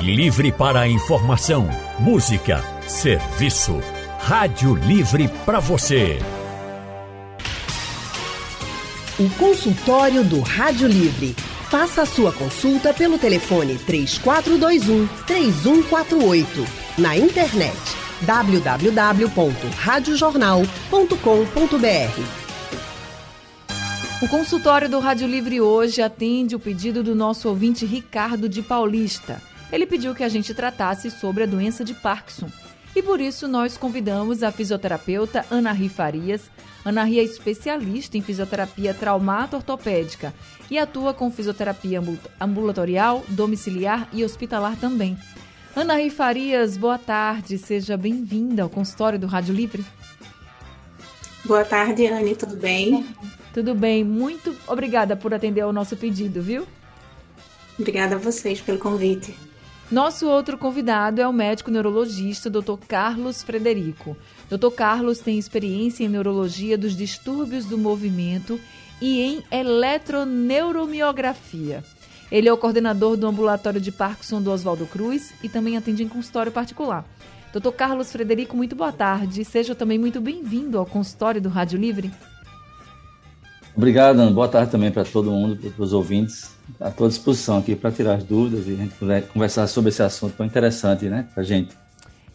Livre para informação, música, serviço. Rádio Livre para você. O consultório do Rádio Livre. Faça a sua consulta pelo telefone 3421 3148. Na internet www.radiojornal.com.br. O consultório do Rádio Livre hoje atende o pedido do nosso ouvinte Ricardo de Paulista. Ele pediu que a gente tratasse sobre a doença de Parkinson. E por isso nós convidamos a fisioterapeuta Ana Ri Farias. Ana Ri é especialista em fisioterapia traumato-ortopédica e atua com fisioterapia ambulatorial, domiciliar e hospitalar também. Ana Ri Farias, boa tarde, seja bem-vinda ao consultório do Rádio Livre. Boa tarde, Anne, tudo bem? Tudo bem, muito obrigada por atender ao nosso pedido, viu? Obrigada a vocês pelo convite. Nosso outro convidado é o médico neurologista Dr. Carlos Frederico. Dr. Carlos tem experiência em neurologia dos distúrbios do movimento e em eletroneuromiografia. Ele é o coordenador do ambulatório de Parkinson do Oswaldo Cruz e também atende em consultório particular. Dr. Carlos Frederico, muito boa tarde. Seja também muito bem-vindo ao consultório do Rádio Livre. Obrigado, Ana. Boa tarde também para todo mundo, para os ouvintes. À tua disposição aqui para tirar as dúvidas e a gente conversar sobre esse assunto tão interessante, né, para a gente.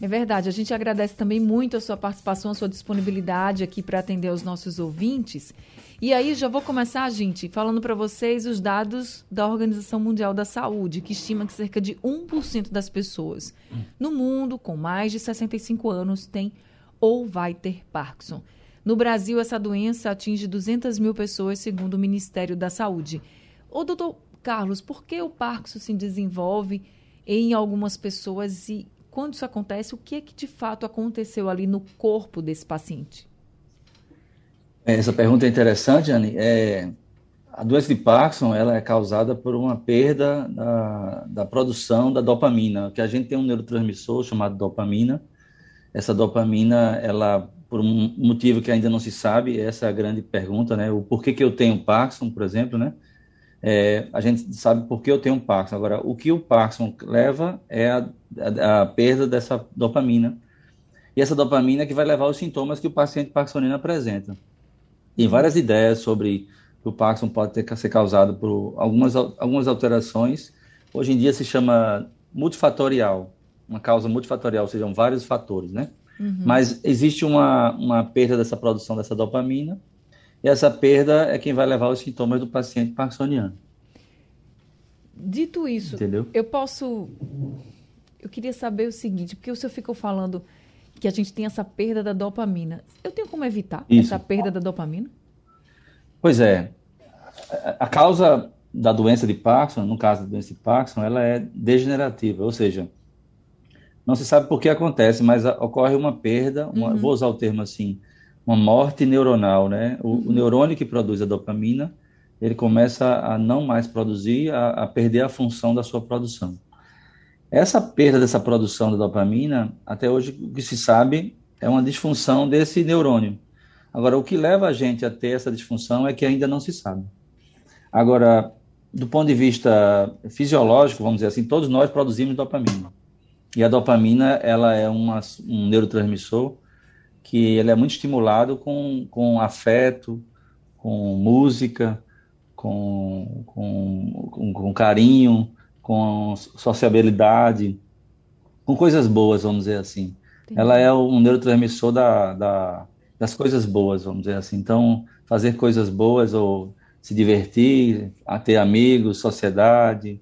É verdade. A gente agradece também muito a sua participação, a sua disponibilidade aqui para atender os nossos ouvintes. E aí já vou começar, gente, falando para vocês os dados da Organização Mundial da Saúde, que estima que cerca de 1% das pessoas no mundo com mais de 65 anos tem ou vai ter Parkinson. No Brasil, essa doença atinge 200 mil pessoas, segundo o Ministério da Saúde. Ô, doutor Carlos, por que o Parkinson se desenvolve em algumas pessoas e quando isso acontece, o que é que de fato aconteceu ali no corpo desse paciente? Essa pergunta é interessante, Anne. É, a doença de Parkinson ela é causada por uma perda da, da produção da dopamina, que a gente tem um neurotransmissor chamado dopamina. Essa dopamina, ela por um motivo que ainda não se sabe, essa é a grande pergunta, né? O porquê que eu tenho Parkinson, por exemplo, né? É, a gente sabe por que eu tenho Parkinson. Agora, o que o Parkinson leva é a, a, a perda dessa dopamina. E essa dopamina é que vai levar aos sintomas que o paciente parkinsoniano apresenta. Tem várias ideias sobre que o Parkinson pode ter ser causado por algumas, algumas alterações. Hoje em dia se chama multifatorial, uma causa multifatorial, sejam vários fatores, né? Uhum. Mas existe uma, uma perda dessa produção dessa dopamina, e essa perda é quem vai levar os sintomas do paciente parkinsoniano. Dito isso, Entendeu? eu posso. Eu queria saber o seguinte, porque o senhor ficou falando que a gente tem essa perda da dopamina. Eu tenho como evitar isso. essa perda da dopamina? Pois é. A causa da doença de Parkinson, no caso da doença de Parkinson, ela é degenerativa, ou seja, não se sabe por que acontece, mas ocorre uma perda, uma, uhum. vou usar o termo assim, uma morte neuronal, né? O, uhum. o, neurônio que produz a dopamina, ele começa a não mais produzir, a, a, perder a função da sua produção. Essa perda dessa produção da dopamina, até hoje o que se sabe é uma disfunção desse neurônio. Agora, o que leva a gente a ter essa disfunção é que ainda não se sabe. Agora, do ponto de vista fisiológico, vamos dizer assim, todos nós produzimos dopamina. E a dopamina, ela é uma, um neurotransmissor que ele é muito estimulado com, com afeto, com música, com, com, com, com carinho, com sociabilidade, com coisas boas, vamos dizer assim. Entendi. Ela é um neurotransmissor da, da, das coisas boas, vamos dizer assim. Então, fazer coisas boas ou se divertir, a ter amigos, sociedade,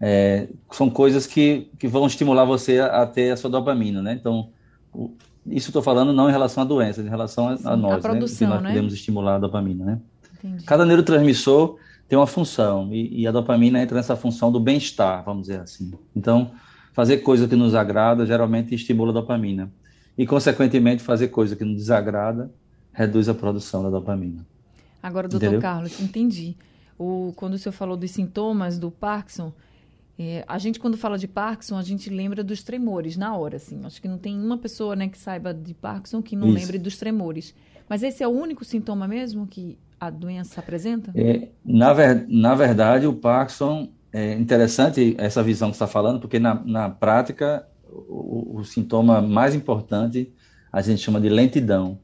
é, são coisas que, que vão estimular você a, a, ter a sua dopamina, né? Então, o, isso estou falando não em relação à doença, em relação a, Sim, a nós, a produção, né? Que nós né? podemos estimular a dopamina, né? Entendi. Cada neurotransmissor tem uma função e, e a dopamina entra nessa função do bem-estar, vamos dizer assim. Então, fazer coisa que nos agrada geralmente estimula a dopamina e, consequentemente, fazer coisa que nos desagrada reduz a produção da dopamina. Agora, doutor Entendeu? Carlos, entendi. O, quando o senhor falou dos sintomas do Parkinson, é, a gente, quando fala de Parkinson, a gente lembra dos tremores na hora, assim. Acho que não tem uma pessoa né, que saiba de Parkinson que não Isso. lembre dos tremores. Mas esse é o único sintoma mesmo que a doença apresenta? É, na, ver, na verdade, o Parkinson é interessante essa visão que está falando, porque na, na prática o, o, sintoma mais importante a gente chama de lentidão,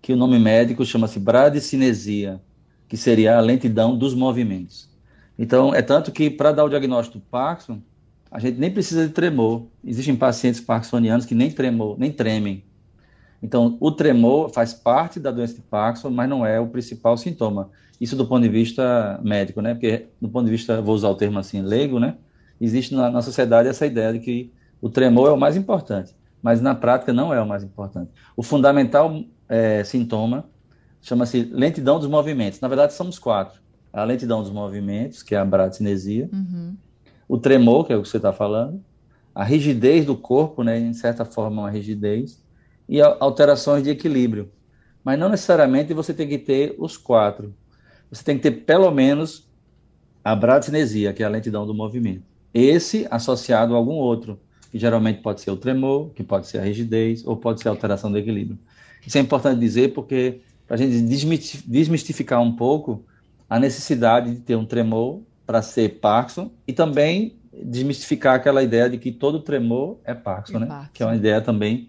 que o nome médico chama-se bradicinesia, que seria a lentidão dos movimentos. Então, é tanto que para dar o diagnóstico do Parkinson, a gente nem precisa de tremor. Existem pacientes parkinsonianos que nem tremor, nem tremem. Então, o tremor faz parte da doença de Parkinson, mas não é o principal sintoma. Isso do ponto de vista médico, né? Porque do ponto de vista, vou usar o termo assim, leigo, né? Existe na, na sociedade essa ideia de que o tremor é o mais importante, mas na prática não é o mais importante. O fundamental é, sintoma chama-se lentidão dos movimentos. Na verdade, somos quatro. A lentidão dos movimentos, que é a bradicinesia, uhum. o tremor, que é o que você está falando, a rigidez do corpo, né, em certa forma uma rigidez, e alterações de equilíbrio. Mas não necessariamente você tem que ter os quatro. Você tem que ter pelo menos a bradicinesia, que é a lentidão do movimento. Esse associado a algum outro, que geralmente pode ser o tremor, que pode ser a rigidez, ou pode ser a alteração do equilíbrio. Isso é importante dizer porque para a gente desmistificar um pouco a necessidade de ter um tremor para ser Parkinson e também desmistificar aquela ideia de que todo tremor é Parkinson, é né? Parkinson. Que é uma ideia também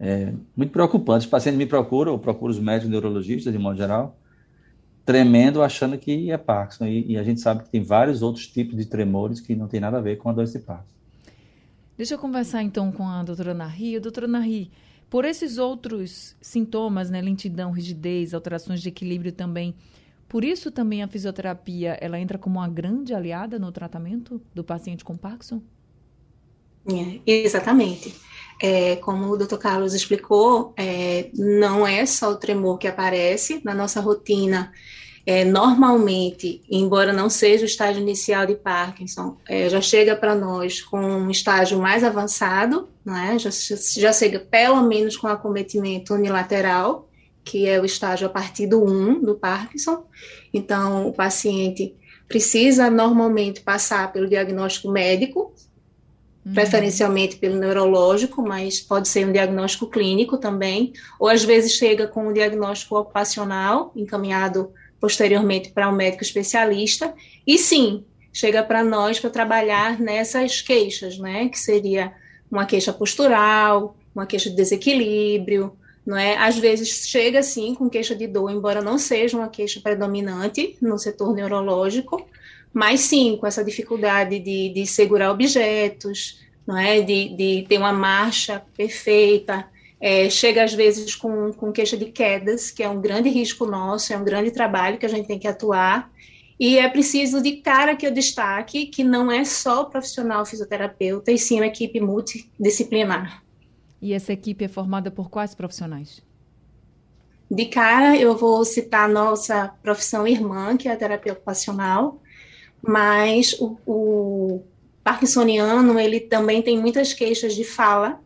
é, muito preocupante. Os pacientes me procuram, ou procuram os médicos neurologistas, de modo geral, tremendo, achando que é Parkinson. E, e, a gente sabe que tem vários outros tipos de tremores que não tem nada a ver com a doença de Parkinson. Deixa eu conversar então com a doutora Nari. Doutora Nari, por esses outros sintomas, né, lentidão, rigidez, alterações de equilíbrio também, por isso também a fisioterapia, ela entra como uma grande aliada no tratamento do paciente com Parkinson? É, exatamente. É, como o Dr. Carlos explicou, é, não é só o tremor que aparece na nossa rotina é, normalmente, embora não seja o estágio inicial de Parkinson, é, já chega para nós com um estágio mais avançado, né? já, já chega pelo menos com acometimento unilateral, que é o estágio a partir do 1 do Parkinson. Então, o paciente precisa normalmente passar pelo diagnóstico médico, uhum. preferencialmente pelo neurológico, mas pode ser um diagnóstico clínico também, ou às vezes chega com um diagnóstico ocupacional, encaminhado posteriormente para um médico especialista, e sim, chega para nós para trabalhar nessas queixas, né, que seria uma queixa postural, uma queixa de desequilíbrio, não é? Às vezes chega sim com queixa de dor, embora não seja uma queixa predominante no setor neurológico, mas sim com essa dificuldade de, de segurar objetos, não é? De, de ter uma marcha perfeita, é, chega às vezes com, com queixa de quedas, que é um grande risco nosso, é um grande trabalho que a gente tem que atuar. E é preciso de cara que eu destaque que não é só o profissional fisioterapeuta, e sim uma equipe multidisciplinar. E essa equipe é formada por quais profissionais? De cara, eu vou citar a nossa profissão irmã, que é a terapia ocupacional, mas o, o parkinsoniano, ele também tem muitas queixas de fala,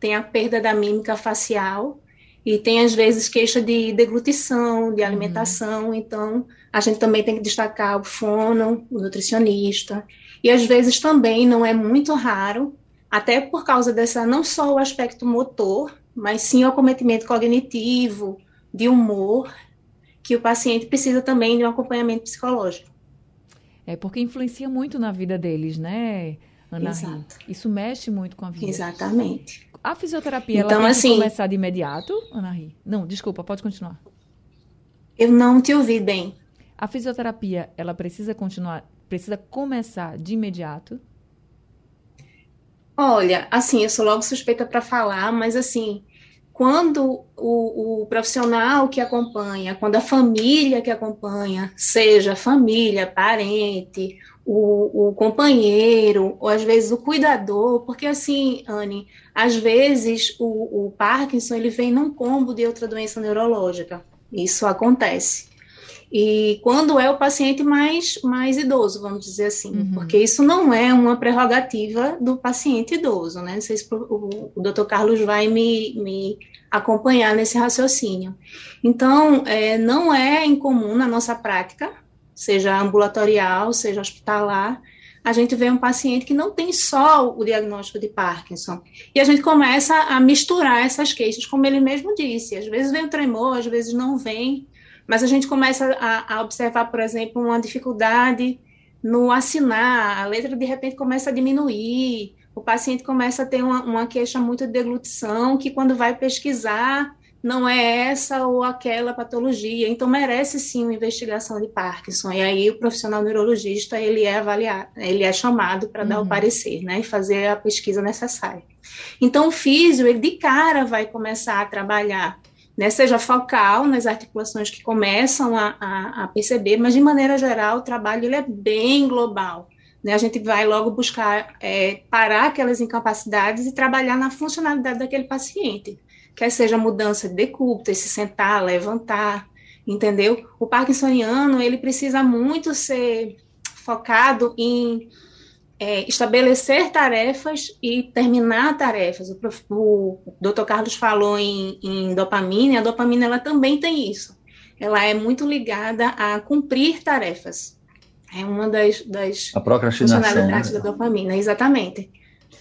tem a perda da mímica facial e tem às vezes queixa de deglutição, de alimentação, uhum. então a gente também tem que destacar o fono, o nutricionista, e às vezes também não é muito raro, até por causa dessa não só o aspecto motor, mas sim o acometimento cognitivo, de humor, que o paciente precisa também de um acompanhamento psicológico. É porque influencia muito na vida deles, né, Ana? Exato. Isso mexe muito com a vida. Exatamente. A fisioterapia então, ela tem assim, que começar de imediato, Ana Ri? Não, desculpa, pode continuar. Eu não te ouvi bem. A fisioterapia, ela precisa continuar, precisa começar de imediato? Olha, assim, eu sou logo suspeita para falar, mas assim, quando o, o, profissional que acompanha, quando a família que acompanha, seja família, parente, o, o, companheiro, ou às vezes o cuidador, porque assim, Anne, às vezes o, o, Parkinson ele vem num combo de outra doença neurológica. Isso acontece. E quando é o paciente mais, mais idoso, vamos dizer assim, uhum. porque isso não é uma prerrogativa do paciente idoso, né? Não sei se o, o Dr. Carlos vai me, me acompanhar nesse raciocínio. Então, é, não é incomum na nossa prática seja ambulatorial, seja hospitalar, a gente vê um paciente que não tem só o diagnóstico de Parkinson. E a gente começa a misturar essas queixas, como ele mesmo disse. Às vezes vem o tremor, às vezes não vem, mas a gente começa a, a observar, por exemplo, uma dificuldade no assinar, a letra de repente começa a diminuir, o paciente começa a ter uma, uma queixa muito de deglutição, que quando vai pesquisar, não é essa ou aquela patologia, então merece sim uma investigação de Parkinson. E aí o profissional neurologista ele é avaliado, ele é chamado para uhum. dar o uhum. parecer, né, e fazer a pesquisa necessária. Então o físio ele de cara vai começar a trabalhar, né, seja focal nas articulações que começam a, a, a perceber, mas de maneira geral o trabalho ele é bem global. Né, a gente vai logo buscar é, parar aquelas incapacidades e trabalhar na funcionalidade daquele paciente quer seja mudança de decúbito, se sentar, levantar, entendeu? O parkinsoniano, ele precisa muito ser focado em é, estabelecer tarefas e terminar tarefas. O, o, Dr. Carlos falou em, em dopamina, e a dopamina ela também tem isso. Ela é muito ligada a cumprir tarefas. É uma das, das a funcionalidades né? da dopamina, exatamente.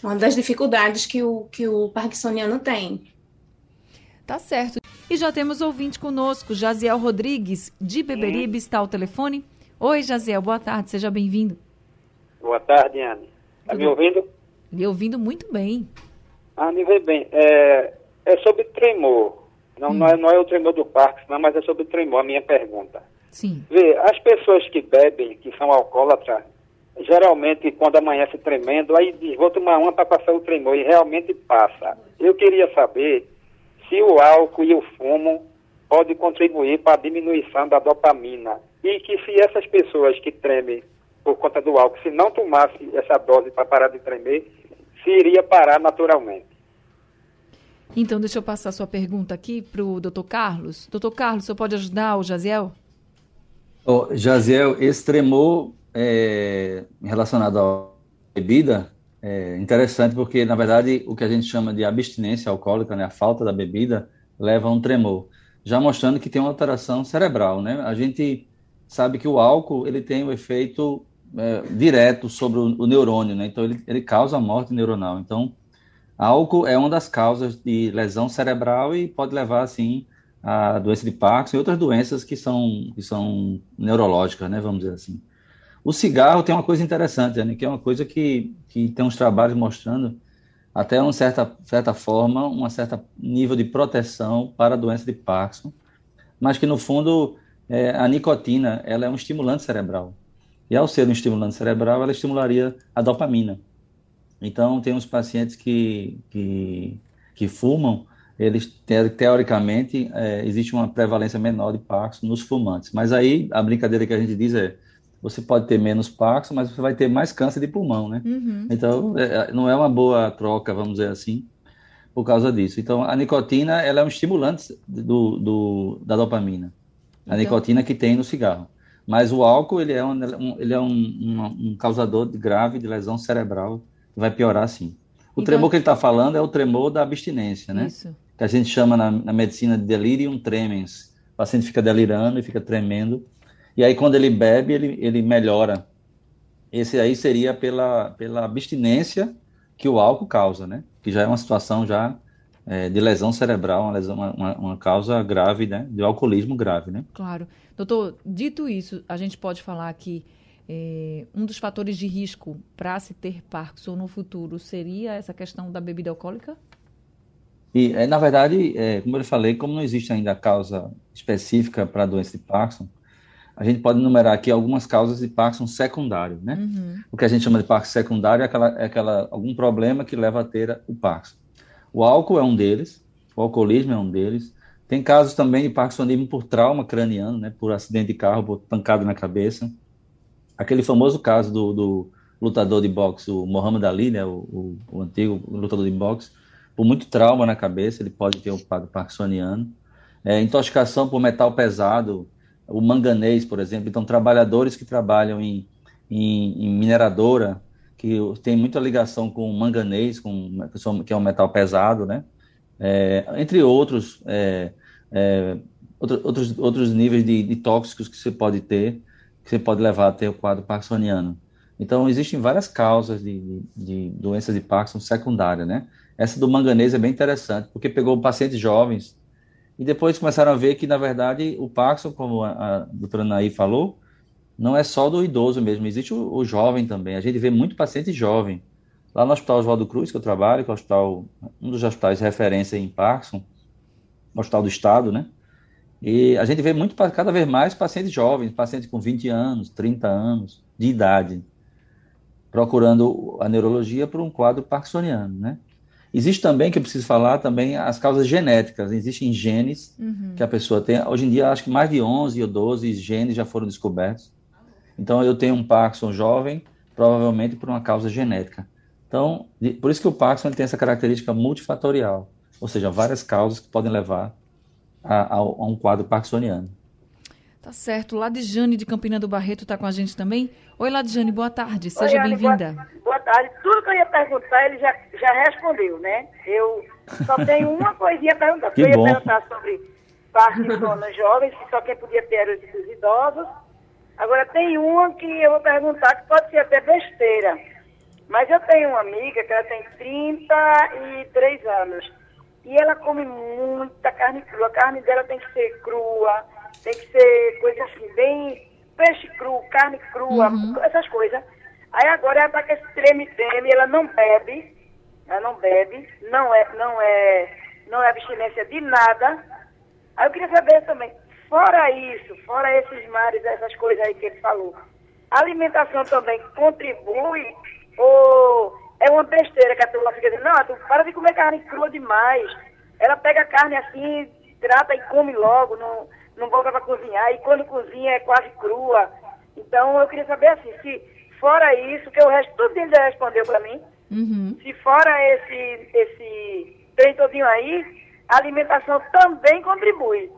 Uma das dificuldades que o, que o parkinsoniano tem. Tá certo. E já temos ouvinte conosco, Jaziel Rodrigues, de Beberibe, está ao telefone. Oi, Jaziel, boa tarde, seja bem-vindo. Boa tarde, Anne. Está me ouvindo? Me ouvindo muito bem. Ah, me vê bem. É, é sobre tremor. Não, hum. não, é, não é o tremor do Parkinson, mas é sobre tremor, a minha pergunta. Sim. Vê, as pessoas que bebem, que são alcoólatras, geralmente quando amanhece tremendo, aí diz, vou tomar uma para passar o tremor, e realmente passa. Eu queria saber se o álcool e o fumo pode contribuir para a diminuição da dopamina e que se essas pessoas que tremem por conta do álcool, se não tomasse essa dose para parar de tremer, se iria parar naturalmente. Então, deixa eu passar a sua pergunta aqui para o doutor Carlos. Doutor Carlos, você pode ajudar o Jaziel? Oh, Jaziel, esse tremor é, relacionado à bebida, é interessante porque, na verdade, o que a gente chama de abstinência alcoólica, né, a falta da bebida, leva a um tremor, já mostrando que tem uma alteração cerebral, né? A gente sabe que o álcool, ele tem um efeito é, direto sobre o, o, neurônio, né? Então, ele, ele causa morte neuronal. Então, álcool é uma das causas de lesão cerebral e pode levar, assim, a doença de Parkinson e outras doenças que são, que são neurológicas, né? Vamos dizer assim. O cigarro tem uma coisa interessante, né, que é uma coisa que, que tem uns trabalhos mostrando até uma certa, certa forma, um certo nível de proteção para a doença de Parkinson, mas que no fundo é, a nicotina ela é um estimulante cerebral. E ao ser um estimulante cerebral, ela estimularia a dopamina. Então, tem uns pacientes que, que, que fumam, eles, teoricamente, é, existe uma prevalência menor de Parkinson nos fumantes. Mas aí, a brincadeira que a gente diz é, você pode ter menos Parkinson, mas você vai ter mais câncer de pulmão, né? Uhum. Então, é, é, não é uma boa troca, vamos dizer assim, por causa disso. Então, a nicotina, ela é um estimulante do, do da dopamina. A então... nicotina que tem no cigarro. Mas o álcool, ele é um, ele é um, um, um causador de grave de lesão cerebral, vai piorar sim. O então... tremor que ele está falando é o tremor da abstinência, né? Isso. Que a gente chama na, na medicina de delirium tremens. O paciente fica delirando e fica tremendo e aí, quando ele bebe, ele, ele melhora. Esse aí seria pela, pela abstinência que o álcool causa, né? Que já é uma situação já é, de lesão cerebral, uma, lesão, uma, uma, causa grave, né? De alcoolismo grave, né? Claro. Doutor, dito isso, a gente pode falar que é, um dos fatores de risco para se ter Parkinson no futuro seria essa questão da bebida alcoólica? E, é, na verdade, é, como eu falei, como não existe ainda causa específica para a doença de Parkinson, a gente pode enumerar aqui algumas causas de Parkinson secundário, né? Uhum. O que a gente chama de Parkinson secundário é, aquela, é aquela, algum problema que leva a ter o Parkinson. O álcool é um deles, o alcoolismo é um deles. Tem casos também de Parkinsonismo por trauma craniano, né? Por acidente de carro, por pancada na cabeça. Aquele famoso caso do, do lutador de boxe, o Muhammad Ali, né? O, o, antigo lutador de boxe, por muito trauma na cabeça, ele pode ter um quadro parkinsoniano. É, intoxicação por metal pesado, o manganês, por exemplo. Então, trabalhadores que trabalham em, em, em mineradora, que tem muita ligação com manganês, com, que é um metal pesado, né? É, entre outros, é, é, outro, outros, outros níveis de, de, tóxicos que você pode ter, que você pode levar a ter o quadro parkinsoniano. Então, existem várias causas de, de, de doenças de Parkinson secundária, né? Essa do manganês é bem interessante, porque pegou pacientes jovens e depois começaram a ver que, na verdade, o Parkinson, como a, a doutora Naí falou, não é só do idoso mesmo, existe o, o jovem também. A gente vê muito paciente jovem. Lá no Hospital Oswaldo Cruz, que eu trabalho, que é hospital, um dos hospitais de referência em Parkinson, Hospital do Estado, né? E a gente vê muito, cada vez mais pacientes jovens, pacientes com 20 anos, 30 anos de idade, procurando a neurologia por um quadro parkinsoniano, né? Existe também, que eu preciso falar, também as causas genéticas. Existem genes uhum. que a pessoa tem. Hoje em dia, acho que mais de 11 ou 12 genes já foram descobertos. Então, eu tenho um Parkinson jovem, provavelmente por uma causa genética. Então, por isso que o Parkinson tem essa característica multifatorial, ou seja, várias causas que podem levar a, a, a um quadro parkinsoniano. Tá certo. Ladijane de Campina do Barreto está com a gente também. Oi, Ladijane, boa tarde. Seja bem-vinda. Boa, boa, tarde. Tudo que eu ia perguntar, ele já, já respondeu, né? Eu só tenho uma coisinha a perguntar. Que eu ia perguntar sobre Parkinson nos jovens, que só quem podia ter era os idosos. Agora, tem uma que eu vou perguntar, que pode ser até besteira. Mas eu tenho uma amiga que ela tem 33 anos. E ela come muita carne crua. A carne dela tem que ser crua, tem que ser coisa assim, bem peixe cru, carne crua, uhum. essas coisas. Aí agora ela tá com esse treme-treme, ela não bebe, ela não bebe, não é, não é, não é abstinência de nada. Aí eu queria saber também, fora isso, fora esses mares, essas coisas aí que ele falou, a alimentação também contribui ou é uma besteira que a turma fica dizendo, não, tu para de comer carne crua demais. Ela pega a carne assim, trata e come logo, não, não volta para cozinhar, e quando cozinha é quase crua. Então eu queria saber assim, se fora isso, que o resto tudo ele já respondeu para mim, uhum. se fora esse, esse trem todinho aí, a alimentação também contribui.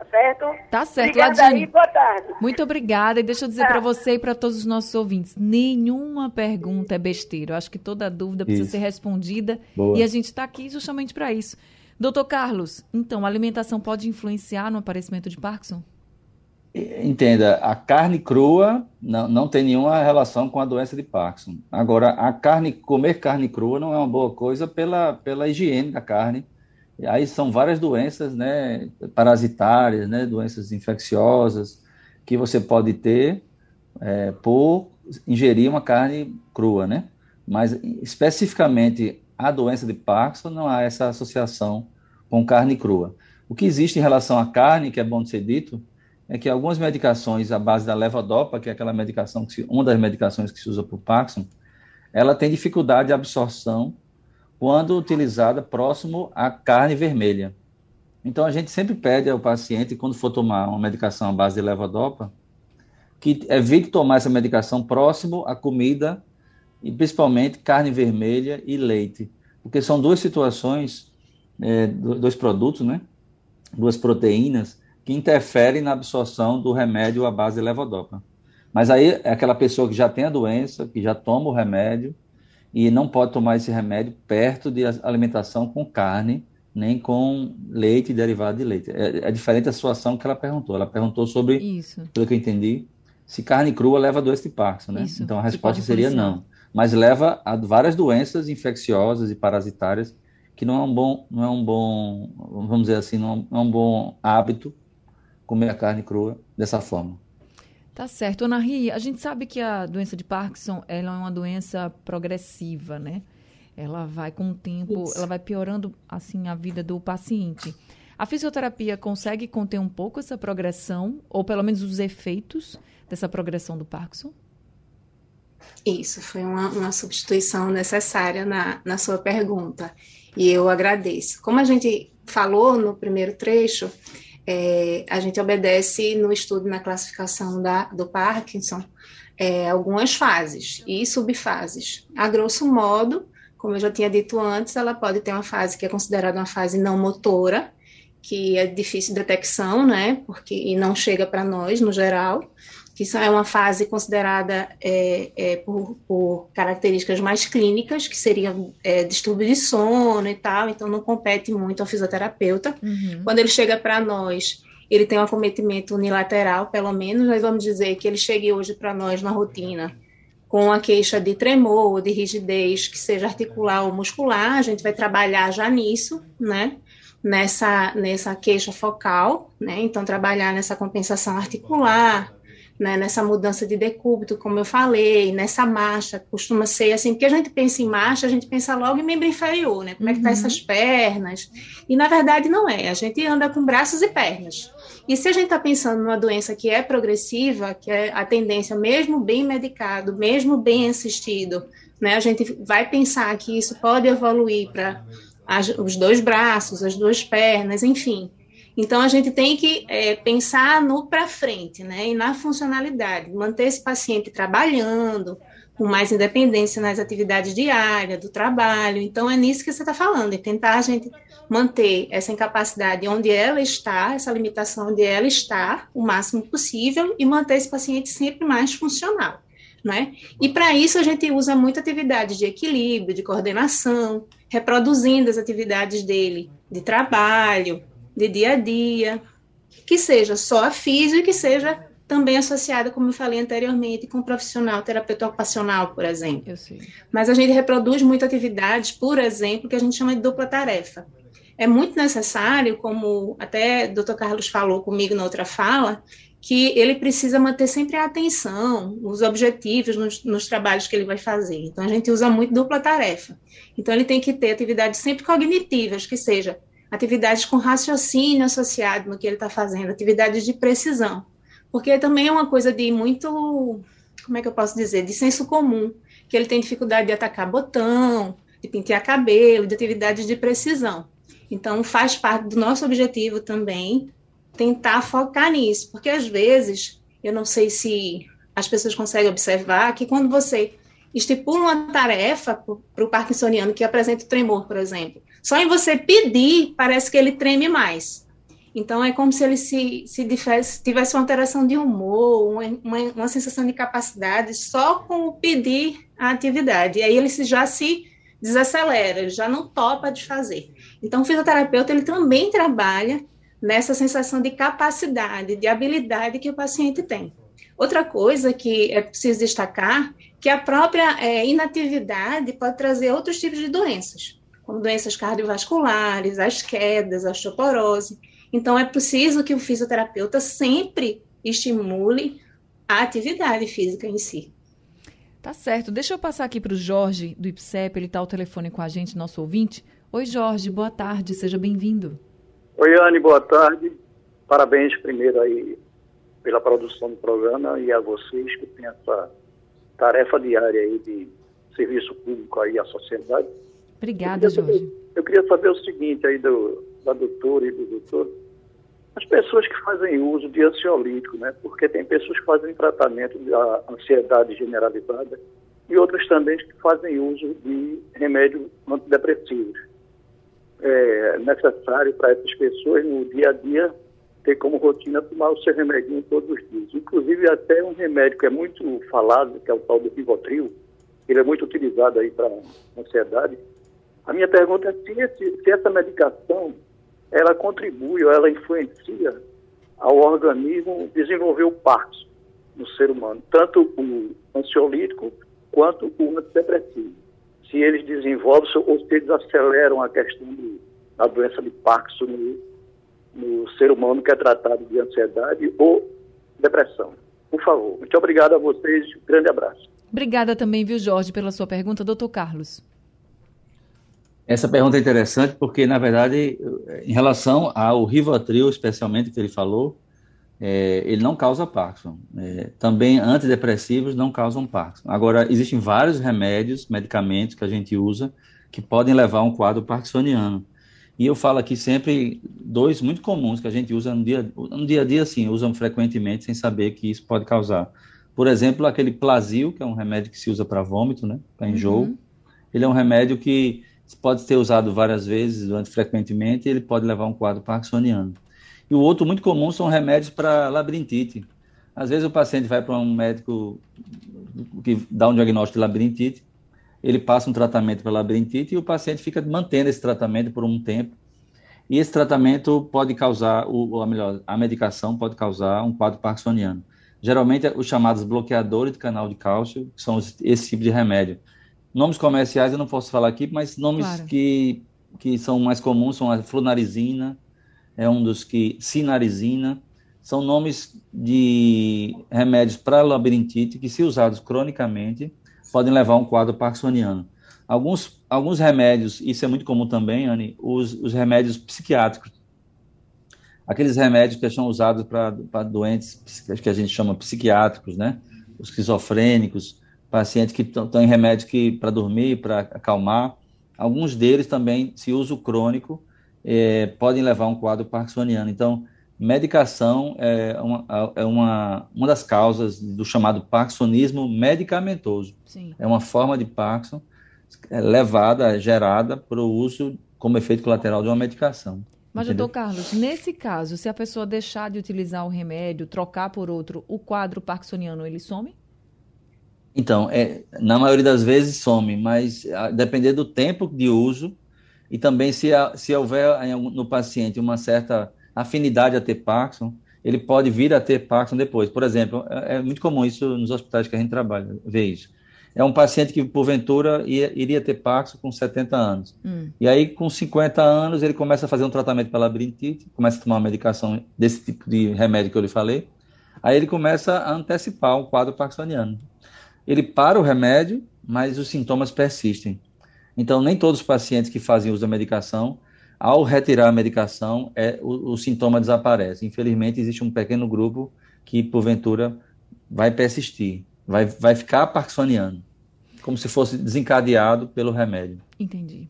Tá certo? Tá certo, Obrigada Aí, boa tarde. Muito obrigada. E deixa eu dizer para você e para todos os nossos ouvintes: nenhuma pergunta é besteira. Eu acho que toda dúvida precisa isso. ser respondida. Boa. E a gente está aqui justamente para isso. Doutor Carlos, então, a alimentação pode influenciar no aparecimento de Parkinson? Entenda, a carne crua não, não tem nenhuma relação com a doença de Parkinson. Agora, a carne, comer carne crua não é uma boa coisa pela, pela higiene da carne. Aí são várias doenças, né, parasitárias, né, doenças infecciosas que você pode ter é, por ingerir uma carne crua, né? Mas especificamente a doença de Parkinson não há essa associação com carne crua. O que existe em relação à carne, que é bom de ser dito, é que algumas medicações à base da levodopa, que é aquela medicação que se, uma das medicações que se usa para o Parkinson, ela tem dificuldade de absorção quando utilizada próximo à carne vermelha. Então a gente sempre pede ao paciente quando for tomar uma medicação à base de levodopa que evite tomar essa medicação próximo à comida e principalmente carne vermelha e leite, porque são duas situações, é, dois produtos, né? Duas proteínas que interferem na absorção do remédio à base de levodopa. Mas aí é aquela pessoa que já tem a doença, que já toma o remédio e não pode tomar esse remédio perto de alimentação com carne, nem com leite e derivado de leite. É, é diferente a situação que ela perguntou. Ela perguntou sobre, Isso. pelo que eu entendi, se carne crua leva a doença de Parkinson, né? Isso. Então a resposta seria não mas leva a várias doenças infecciosas e parasitárias que não é um bom, não é um bom, vamos dizer assim, não é um bom hábito comer a carne crua dessa forma. Tá certo. Ana Ri, a gente sabe que a doença de Parkinson ela é uma doença progressiva, né? Ela vai com o tempo, Isso. ela vai piorando assim a vida do paciente. A fisioterapia consegue conter um pouco essa progressão, ou pelo menos os efeitos dessa progressão do Parkinson? Isso, foi uma, uma substituição necessária na, na sua pergunta. E eu agradeço. Como a gente falou no primeiro trecho, é, a gente obedece no estudo na classificação da, do Parkinson é, algumas fases e subfases. A grosso modo, como eu já tinha dito antes, ela pode ter uma fase que é considerada uma fase não motora, que é difícil de detecção, né? Porque e não chega para nós no geral que é uma fase considerada é, é, por, por, características mais clínicas, que seriam é, distúrbio de sono e tal, então não compete muito ao fisioterapeuta. Uhum. Quando ele chega para nós, ele tem um acometimento unilateral, pelo menos, nós vamos dizer que ele chegue hoje para nós na rotina com a queixa de tremor ou de rigidez, que seja articular ou muscular, a gente vai trabalhar já nisso, né? Nessa, nessa queixa focal, né? Então, trabalhar nessa compensação articular, né, nessa mudança de decúbito, como eu falei, nessa marcha, costuma ser assim, porque a gente pensa em marcha, a gente pensa logo em membro inferior, né? Como é que tá uhum. essas pernas? E na verdade não é, a gente anda com braços e pernas. E se a gente está pensando numa doença que é progressiva, que é a tendência, mesmo bem medicado, mesmo bem assistido, né, a gente vai pensar que isso pode evoluir para os dois braços, as duas pernas, enfim. Então, a gente tem que é, pensar no para frente, né, e na funcionalidade, manter esse paciente trabalhando, com mais independência nas atividades diárias, do trabalho. Então, é nisso que você está falando, é tentar a gente manter essa incapacidade onde ela está, essa limitação onde ela está, o máximo possível, e manter esse paciente sempre mais funcional. Né? E para isso a gente usa muito atividades de equilíbrio, de coordenação, reproduzindo as atividades dele de trabalho, de dia a dia, que seja só a física e que seja também associada, como eu falei anteriormente, com profissional, terapeuta ocupacional, por exemplo. Mas a gente reproduz muitas atividades, por exemplo, que a gente chama de dupla tarefa. É muito necessário, como até o Dr. Carlos falou comigo na outra fala, que ele precisa manter sempre a atenção, os objetivos nos, nos, trabalhos que ele vai fazer. Então, a gente usa muito dupla tarefa. Então, ele tem que ter atividades sempre cognitivas, que seja atividades com raciocínio associado no que ele está fazendo, atividades de precisão porque também é uma coisa de muito, como é que eu posso dizer, de senso comum, que ele tem dificuldade de atacar botão, de pentear cabelo, de atividades de precisão. Então, faz parte do nosso objetivo também tentar focar nisso, porque às vezes, eu não sei se as pessoas conseguem observar que quando você estipula uma tarefa para o parkinsoniano que apresenta o tremor, por exemplo, só em você pedir, parece que ele treme mais. Então, é como se ele se, se tivesse uma alteração de humor, uma, uma, sensação de capacidade só com o pedir a atividade. E aí ele se, já se desacelera, ele já não topa de fazer. Então, o fisioterapeuta ele também trabalha nessa sensação de capacidade, de habilidade que o paciente tem. Outra coisa que é preciso destacar, que a própria é, inatividade pode trazer outros tipos de doenças, como doenças cardiovasculares, as quedas, a osteoporose. Então, é preciso que o fisioterapeuta sempre estimule a atividade física em si. Tá certo. Deixa eu passar aqui para o Jorge, do IPSEP, ele está ao telefone com a gente, nosso ouvinte. Oi, Jorge, boa tarde, seja bem-vindo. Oi, Anne, boa tarde. Parabéns primeiro aí pela produção do programa e a vocês que têm essa tarefa diária aí de serviço público aí à sociedade. Obrigada, eu Jorge. Saber, eu queria saber o seguinte aí do, da doutora e do doutor, as pessoas que fazem uso de ansiolítico, né? Porque tem pessoas que fazem tratamento da ansiedade generalizada e outras também que fazem uso de remédios antidepressivos. É necessário para essas pessoas no dia a dia ter como rotina tomar o seu remédio todos os dias. Inclusive até um remédio que é muito falado, que é o tal do Rivotril, ele é muito utilizado aí para ansiedade. A minha pergunta é se, esse, se essa medicação ela contribui ou ela influencia ao organismo desenvolver o Parkinson no ser humano, tanto o ansiolítico quanto o antidepressivo. Se eles desenvolvem ou se eles aceleram a questão de, da doença de Parkinson no, no ser humano que é tratado de ansiedade ou depressão. Por favor. Muito obrigado a vocês. Grande abraço. Obrigada também, viu, Jorge, pela sua pergunta. Doutor Carlos. Essa pergunta é interessante porque, na verdade, em relação ao Rivotril, especialmente, que ele falou, é, ele não causa Parkinson. É, também antidepressivos não causam Parkinson. Agora, existem vários remédios, medicamentos que a gente usa que podem levar a um quadro parkinsoniano. E eu falo aqui sempre dois muito comuns que a gente usa no dia, no dia a dia, sim, usam frequentemente sem saber que isso pode causar. Por exemplo, aquele Plasil, que é um remédio que se usa para vômito, né, para enjoo. Uhum. Ele é um remédio que pode ser usado várias vezes, durante frequentemente, e ele pode levar um quadro parkinsoniano. E o outro muito comum são remédios para labirintite. Às vezes o paciente vai para um médico que dá um diagnóstico de labirintite, ele passa um tratamento para labirintite e o paciente fica mantendo esse tratamento por um tempo. E esse tratamento pode causar, ou melhor, a medicação pode causar um quadro parkinsoniano. Geralmente, os chamados bloqueadores de canal de cálcio são esse tipo de remédio. Nomes comerciais eu não posso falar aqui, mas nomes claro. que, que são mais comuns são a flunarizina, é um dos que, sinarizina, são nomes de remédios para labirintite que, se usados cronicamente, podem levar a um quadro parkinsoniano. Alguns, alguns remédios, isso é muito comum também, Anne, os, os remédios psiquiátricos. Aqueles remédios que são usados para doentes que a gente chama psiquiátricos, né? Os esquizofrênicos, pacientes que estão em remédios que para dormir, para acalmar. Alguns deles também, se uso crônico, é, podem levar a um quadro parkinsoniano. Então, medicação é uma, é uma, uma das causas do chamado parkinsonismo medicamentoso. Sim. É uma forma de Parkinson é levada, gerada para o uso como efeito colateral de uma medicação. Mas, entendeu? doutor Carlos, nesse caso, se a pessoa deixar de utilizar o remédio, trocar por outro, o quadro parkinsoniano, ele some? Então, é, na maioria das vezes some, mas a depender do tempo de uso e também se, se houver no paciente uma certa afinidade a ter Parkinson, ele pode vir a ter Parkinson depois. Por exemplo, é, é muito comum isso nos hospitais que a gente trabalha, ver isso. É um paciente que, porventura, ia, iria ter Parkinson com 70 anos. Hum. E aí, com 50 anos, ele começa a fazer um tratamento para labirintite, começa a tomar uma medicação desse tipo de remédio que eu lhe falei. Aí ele começa a antecipar um quadro parkinsoniano. Ele para o remédio, mas os sintomas persistem. Então, nem todos os pacientes que fazem uso da medicação ao retirar a medicação, é, o, o sintoma desaparece. Infelizmente, existe um pequeno grupo que, porventura, vai persistir, vai, vai ficar parkinsoniano, como se fosse desencadeado pelo remédio. Entendi.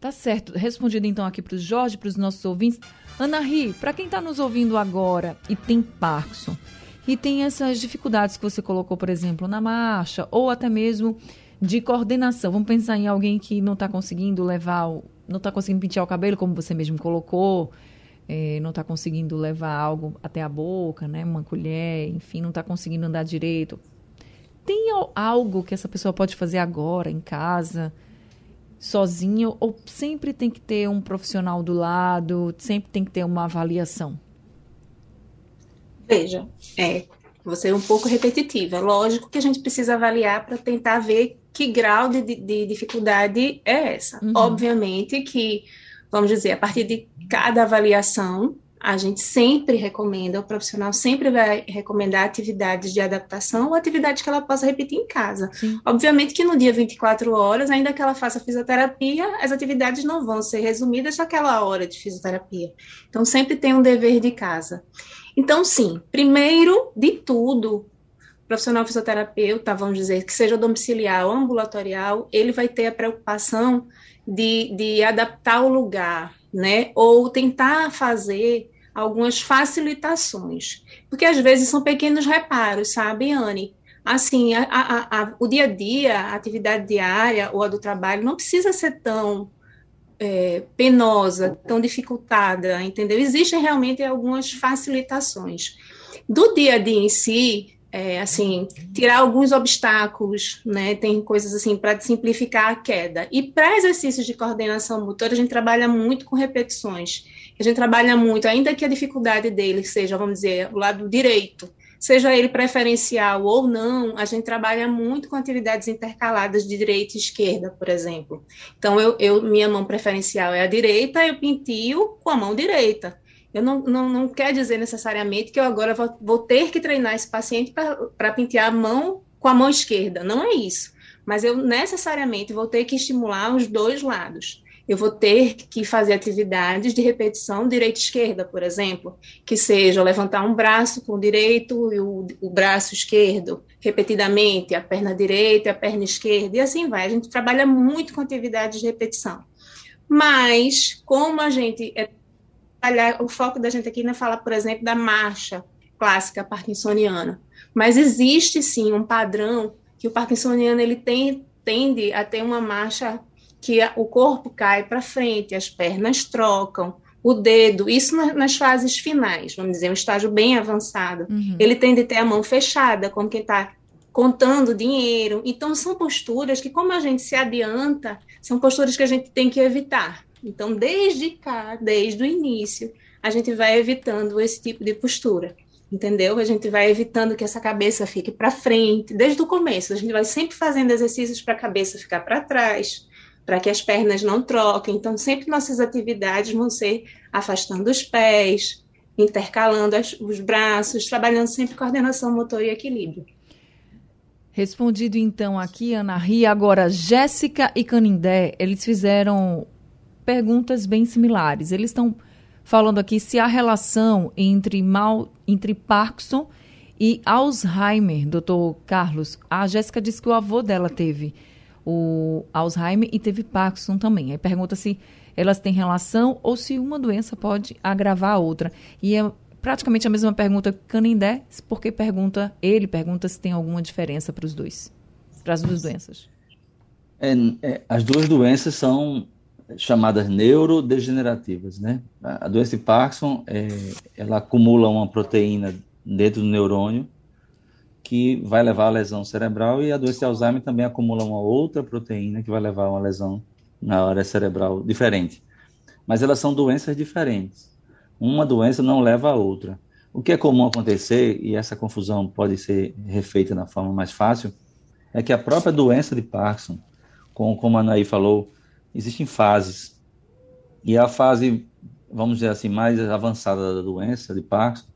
Tá certo. Respondido então aqui para o Jorge, para os nossos ouvintes. Ana Ri, para quem está nos ouvindo agora e tem Parkinson, e tem essas dificuldades que você colocou, por exemplo, na marcha, ou até mesmo de coordenação. Vamos pensar em alguém que não está conseguindo levar o, não está conseguindo pentear o cabelo, como você mesmo colocou, é, não está conseguindo levar algo até a boca, né? Uma colher, enfim, não está conseguindo andar direito. Tem algo que essa pessoa pode fazer agora, em casa, sozinho, ou sempre tem que ter um profissional do lado, sempre tem que ter uma avaliação? Veja, é, você é um pouco repetitiva. Lógico que a gente precisa avaliar para tentar ver que grau de, de dificuldade é essa. Uhum. Obviamente que, vamos dizer, a partir de cada avaliação, a gente sempre recomenda, o profissional sempre vai recomendar atividades de adaptação ou atividades que ela possa repetir em casa. Sim. Obviamente que no dia 24 horas, ainda que ela faça fisioterapia, as atividades não vão ser resumidas naquela hora de fisioterapia. Então, sempre tem um dever de casa. Então, sim, primeiro de tudo, profissional fisioterapeuta, vamos dizer, que seja domiciliar ou ambulatorial, ele vai ter a preocupação de, de adaptar o lugar, né? Ou tentar fazer algumas facilitações. Porque às vezes são pequenos reparos, sabe, Anne? Assim, a, a, a, o dia a dia, a atividade diária ou a do trabalho não precisa ser tão é, penosa, tão dificultada, entendeu? Existem realmente algumas facilitações. Do dia a dia em si, é, assim, tirar alguns obstáculos, né? Tem coisas assim para simplificar a queda. E para exercícios de coordenação motora, a gente trabalha muito com repetições. A gente trabalha muito, ainda que a dificuldade dele seja, vamos dizer, o lado direito, seja ele preferencial ou não, a gente trabalha muito com atividades intercaladas de direita e esquerda, por exemplo. Então, eu, eu minha mão preferencial é a direita, eu pintio com a mão direita. Eu não, não, não quer dizer necessariamente que eu agora vou, vou ter que treinar esse paciente para pentear a mão com a mão esquerda. Não é isso. Mas eu necessariamente vou ter que estimular os dois lados. Eu vou ter que fazer atividades de repetição direita-esquerda, por exemplo, que seja levantar um braço com o direito e o, o braço esquerdo, repetidamente, a perna direita e a perna esquerda, e assim vai. A gente trabalha muito com atividades de repetição. Mas, como a gente é o foco da gente aqui não é falar, por exemplo, da marcha clássica parkinsoniana, mas existe sim um padrão que o parkinsoniano ele tem, tende a ter uma marcha que o corpo cai para frente, as pernas trocam, o dedo, isso nas fases finais, vamos dizer, um estágio bem avançado. Uhum. Ele tende a ter a mão fechada, como quem está contando dinheiro. Então, são posturas que, como a gente se adianta, são posturas que a gente tem que evitar. Então, desde cá, desde o início, a gente vai evitando esse tipo de postura, entendeu? A gente vai evitando que essa cabeça fique para frente, desde o começo. A gente vai sempre fazendo exercícios para a cabeça ficar para trás, para que as pernas não troquem. Então, sempre nossas atividades vão ser afastando os pés, intercalando as, os braços, trabalhando sempre coordenação motor e equilíbrio. Respondido então aqui, Ana Ria. Agora, Jéssica e Canindé, eles fizeram perguntas bem similares. Eles estão falando aqui se há relação entre, mal, entre Parkinson e Alzheimer, doutor Carlos. A Jéssica disse que o avô dela teve o Alzheimer e teve Parkinson também. Aí pergunta se elas têm relação ou se uma doença pode agravar a outra. E é praticamente a mesma pergunta que Canindé, porque pergunta, ele pergunta se tem alguma diferença para os dois, para as duas doenças. É, é, as duas doenças são chamadas neurodegenerativas, né? A doença de Parkinson, é, ela acumula uma proteína dentro do neurônio que vai levar a lesão cerebral e a doença de Alzheimer também acumula uma outra proteína que vai levar a uma lesão na área cerebral diferente. Mas elas são doenças diferentes uma doença não leva a outra. O que é comum acontecer, e essa confusão pode ser refeita na forma mais fácil, é que a própria doença de Parkinson, como, como a Anaí falou, existem fases. E a fase, vamos dizer assim, mais avançada da doença de Parkinson,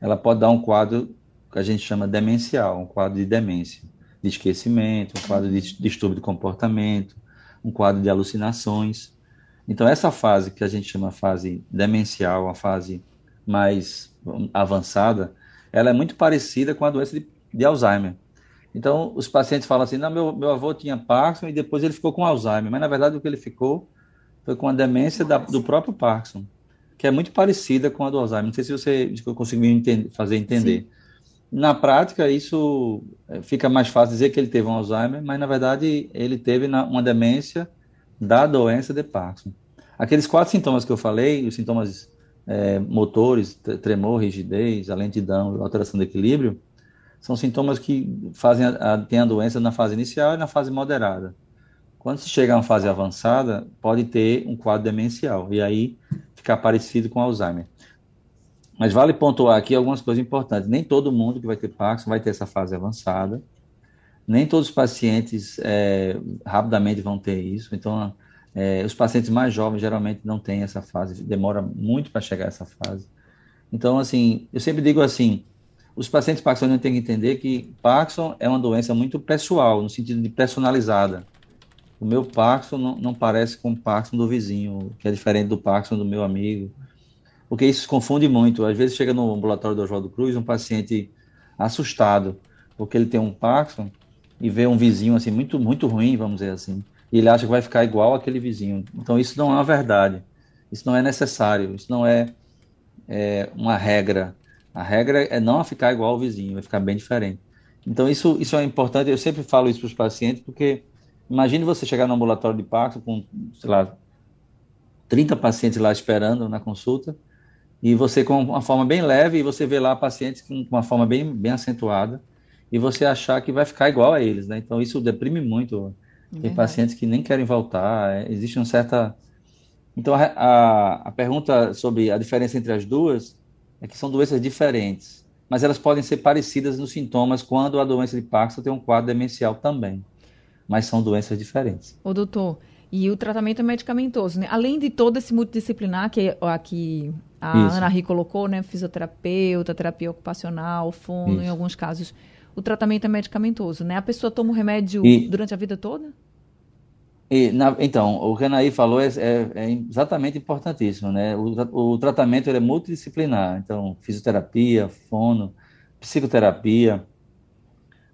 ela pode dar um quadro que a gente chama demencial, um quadro de demência, de esquecimento, um quadro de distúrbio de comportamento, um quadro de alucinações. Então, essa fase que a gente chama fase demencial, a fase mais avançada, ela é muito parecida com a doença de, de Alzheimer. Então, os pacientes falam assim: não, meu, meu avô tinha Parkinson e depois ele ficou com Alzheimer. Mas, na verdade, o que ele ficou foi com a demência da, do próprio Parkinson, que é muito parecida com a do Alzheimer. Não sei se você conseguiu entender, fazer entender. Sim. Na prática, isso eh, fica mais fácil dizer que ele teve um Alzheimer, mas, na verdade, ele teve uma demência da doença de Parkinson. Aqueles quatro sintomas que eu falei, os sintomas é, motores, tremor, rigidez, a lentidão, alteração do equilíbrio, são sintomas que fazem a, a, tem a doença na fase inicial e na fase moderada. Quando se chega a uma fase avançada, pode ter um quadro demencial, e aí ficar parecido com Alzheimer. Mas vale pontuar aqui algumas coisas importantes. Nem todo mundo que vai ter Parkinson vai ter essa fase avançada nem todos os pacientes é, rapidamente vão ter isso. Então, é, os pacientes mais jovens geralmente não têm essa fase, demora muito para chegar a essa fase. Então, assim, eu sempre digo assim, os pacientes Parkinson têm que entender que Parkinson é uma doença muito pessoal, no sentido de personalizada. O meu Parkinson não, não parece com o Parkinson do vizinho, que é diferente do Parkinson do meu amigo, porque isso confunde muito. Às vezes chega no ambulatório do Oswaldo Cruz um paciente assustado, porque ele tem um Parkinson, e vê um vizinho assim muito muito ruim, vamos dizer assim, e ele acha que vai ficar igual aquele vizinho. Então isso não é uma verdade. Isso não é necessário. Isso não é, é uma regra. A regra é não ficar igual ao vizinho, vai ficar bem diferente. Então isso isso é importante. Eu sempre falo isso para os pacientes porque imagine você chegar no ambulatório de Parkinson com sei lá 30 pacientes lá esperando na consulta e você com uma forma bem leve e você vê lá pacientes com uma forma bem bem acentuada e você achar que vai ficar igual a eles, né? Então isso deprime muito. É Tem pacientes que nem querem voltar, é, existe uma certa. Então a, a, a pergunta sobre a diferença entre as duas é que são doenças diferentes, mas elas podem ser parecidas nos sintomas quando a doença de Parkinson tem um quadro demencial também, mas são doenças diferentes. O doutor, e o tratamento é medicamentoso, né? Além de todo esse multidisciplinar que aqui a Isso. Ana Ri colocou, né? Fisioterapeuta, terapia ocupacional, fono, Isso. em alguns casos o tratamento é medicamentoso, né? A pessoa toma o remédio e, durante a vida toda? E, na, então, o que a Anaí falou é, é, é, exatamente importantíssimo, né? O, o tratamento é multidisciplinar, então, fisioterapia, fono, psicoterapia,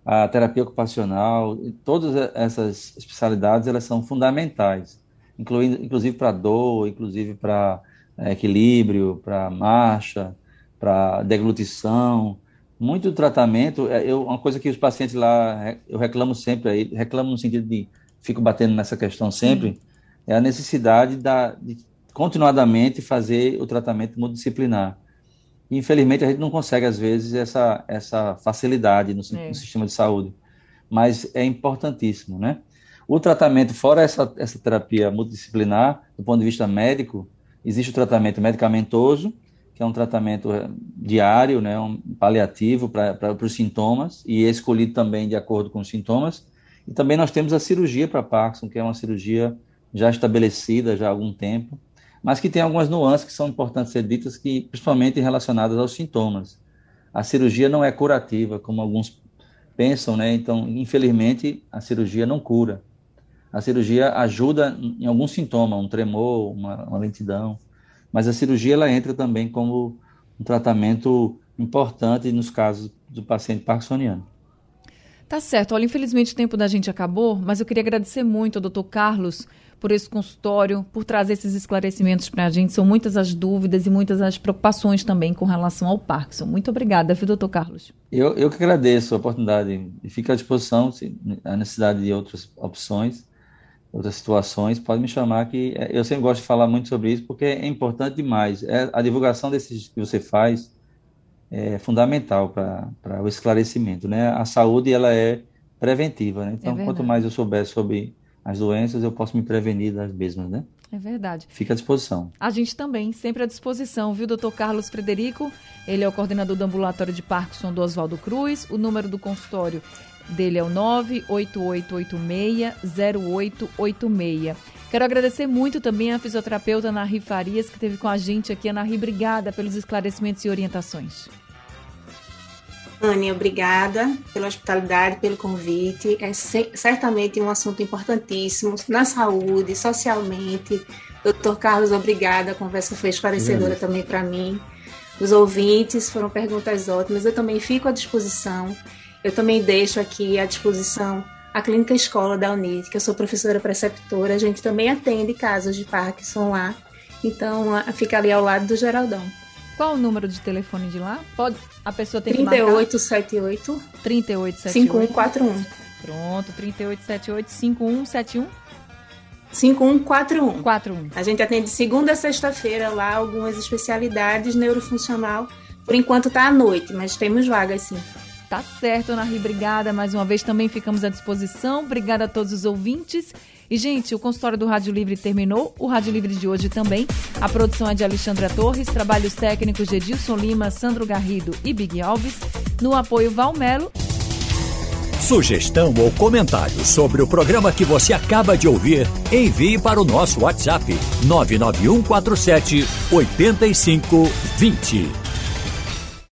a terapia ocupacional, todas essas especialidades, elas são fundamentais, incluindo, inclusive para dor, inclusive para equilíbrio, para marcha, para deglutição, muito tratamento, é, eu, uma coisa que os pacientes lá, eu reclamo sempre, aí, reclamo no sentido de, fico batendo nessa questão sempre, Sim. é a necessidade da, de continuadamente fazer o tratamento multidisciplinar. E, infelizmente, a gente não consegue, às vezes, essa, essa facilidade no, é. no, sistema de saúde. Mas é importantíssimo, né? O tratamento, fora essa, essa terapia multidisciplinar, do ponto de vista médico, existe o tratamento medicamentoso, que é um tratamento eh, diário, né, um paliativo para os sintomas, e é escolhido também de acordo com os sintomas. E também nós temos a cirurgia para Parkinson, que é uma cirurgia já estabelecida já há algum tempo. mas que tem algumas nuances que são importantes ser ditas, que principalmente relacionadas aos sintomas. A cirurgia não é curativa, como alguns pensam, né? Então, infelizmente, a cirurgia não cura. A cirurgia ajuda em algum sintoma, um tremor, uma, uma lentidão, mas a cirurgia ela entra também como um tratamento importante nos casos do paciente parkinsoniano. Tá certo. Olha, infelizmente o tempo da gente acabou, mas eu queria agradecer muito ao doutor Carlos por esse consultório, por trazer esses esclarecimentos para a gente. São muitas as dúvidas e muitas as preocupações também com relação ao Parkinson. Muito obrigada, viu, doutor Carlos? Eu, eu que agradeço a oportunidade e fico à disposição, se a necessidade de outras opções, outras situações, pode me chamar que é, eu sempre gosto de falar muito sobre isso porque é importante demais. É, a divulgação desses que você faz é fundamental para o esclarecimento, né? A saúde ela é preventiva, né? Então, é quanto mais eu souber sobre as doenças, eu posso me prevenir das mesmas, né? É verdade. Fica à disposição. A gente também, sempre à disposição, viu, doutor Carlos Frederico? Ele é o coordenador do ambulatório de Parkinson do Oswaldo Cruz. O número do consultório dele é o 98886-0886. Quero agradecer muito também a fisioterapeuta Anahi Farias, que esteve com a gente aqui. Anahi, obrigada pelos esclarecimentos e orientações. Anne, obrigada pela hospitalidade, pelo convite. É certamente um assunto importantíssimo na saúde, socialmente. Doutor Carlos, obrigada. A conversa foi esclarecedora também para mim. Os ouvintes foram perguntas ótimas. Eu também fico à disposição. Eu também deixo aqui à disposição a Clínica Escola da Unite, que eu sou professora preceptora. A gente também atende casos de Parkinson lá. Então, fica ali ao lado do Geraldão. Qual o número de telefone de lá? Pode, a pessoa tem 3878 que 3878 5141. Pronto, 3878 5171 5141. 41. A gente atende segunda a sexta-feira lá algumas especialidades neurofuncional. Por enquanto tá à noite, mas temos vagas sim. Tá certo, Ana Obrigada. Mais uma vez também ficamos à disposição. Obrigada a todos os ouvintes. E, gente, o consultório do Rádio Livre terminou, o Rádio Livre de hoje também. A produção é de Alexandra Torres, trabalhos técnicos de Edilson Lima, Sandro Garrido e Big Alves. No apoio Valmelo. Sugestão ou comentário sobre o programa que você acaba de ouvir, envie para o nosso WhatsApp 99147 8520.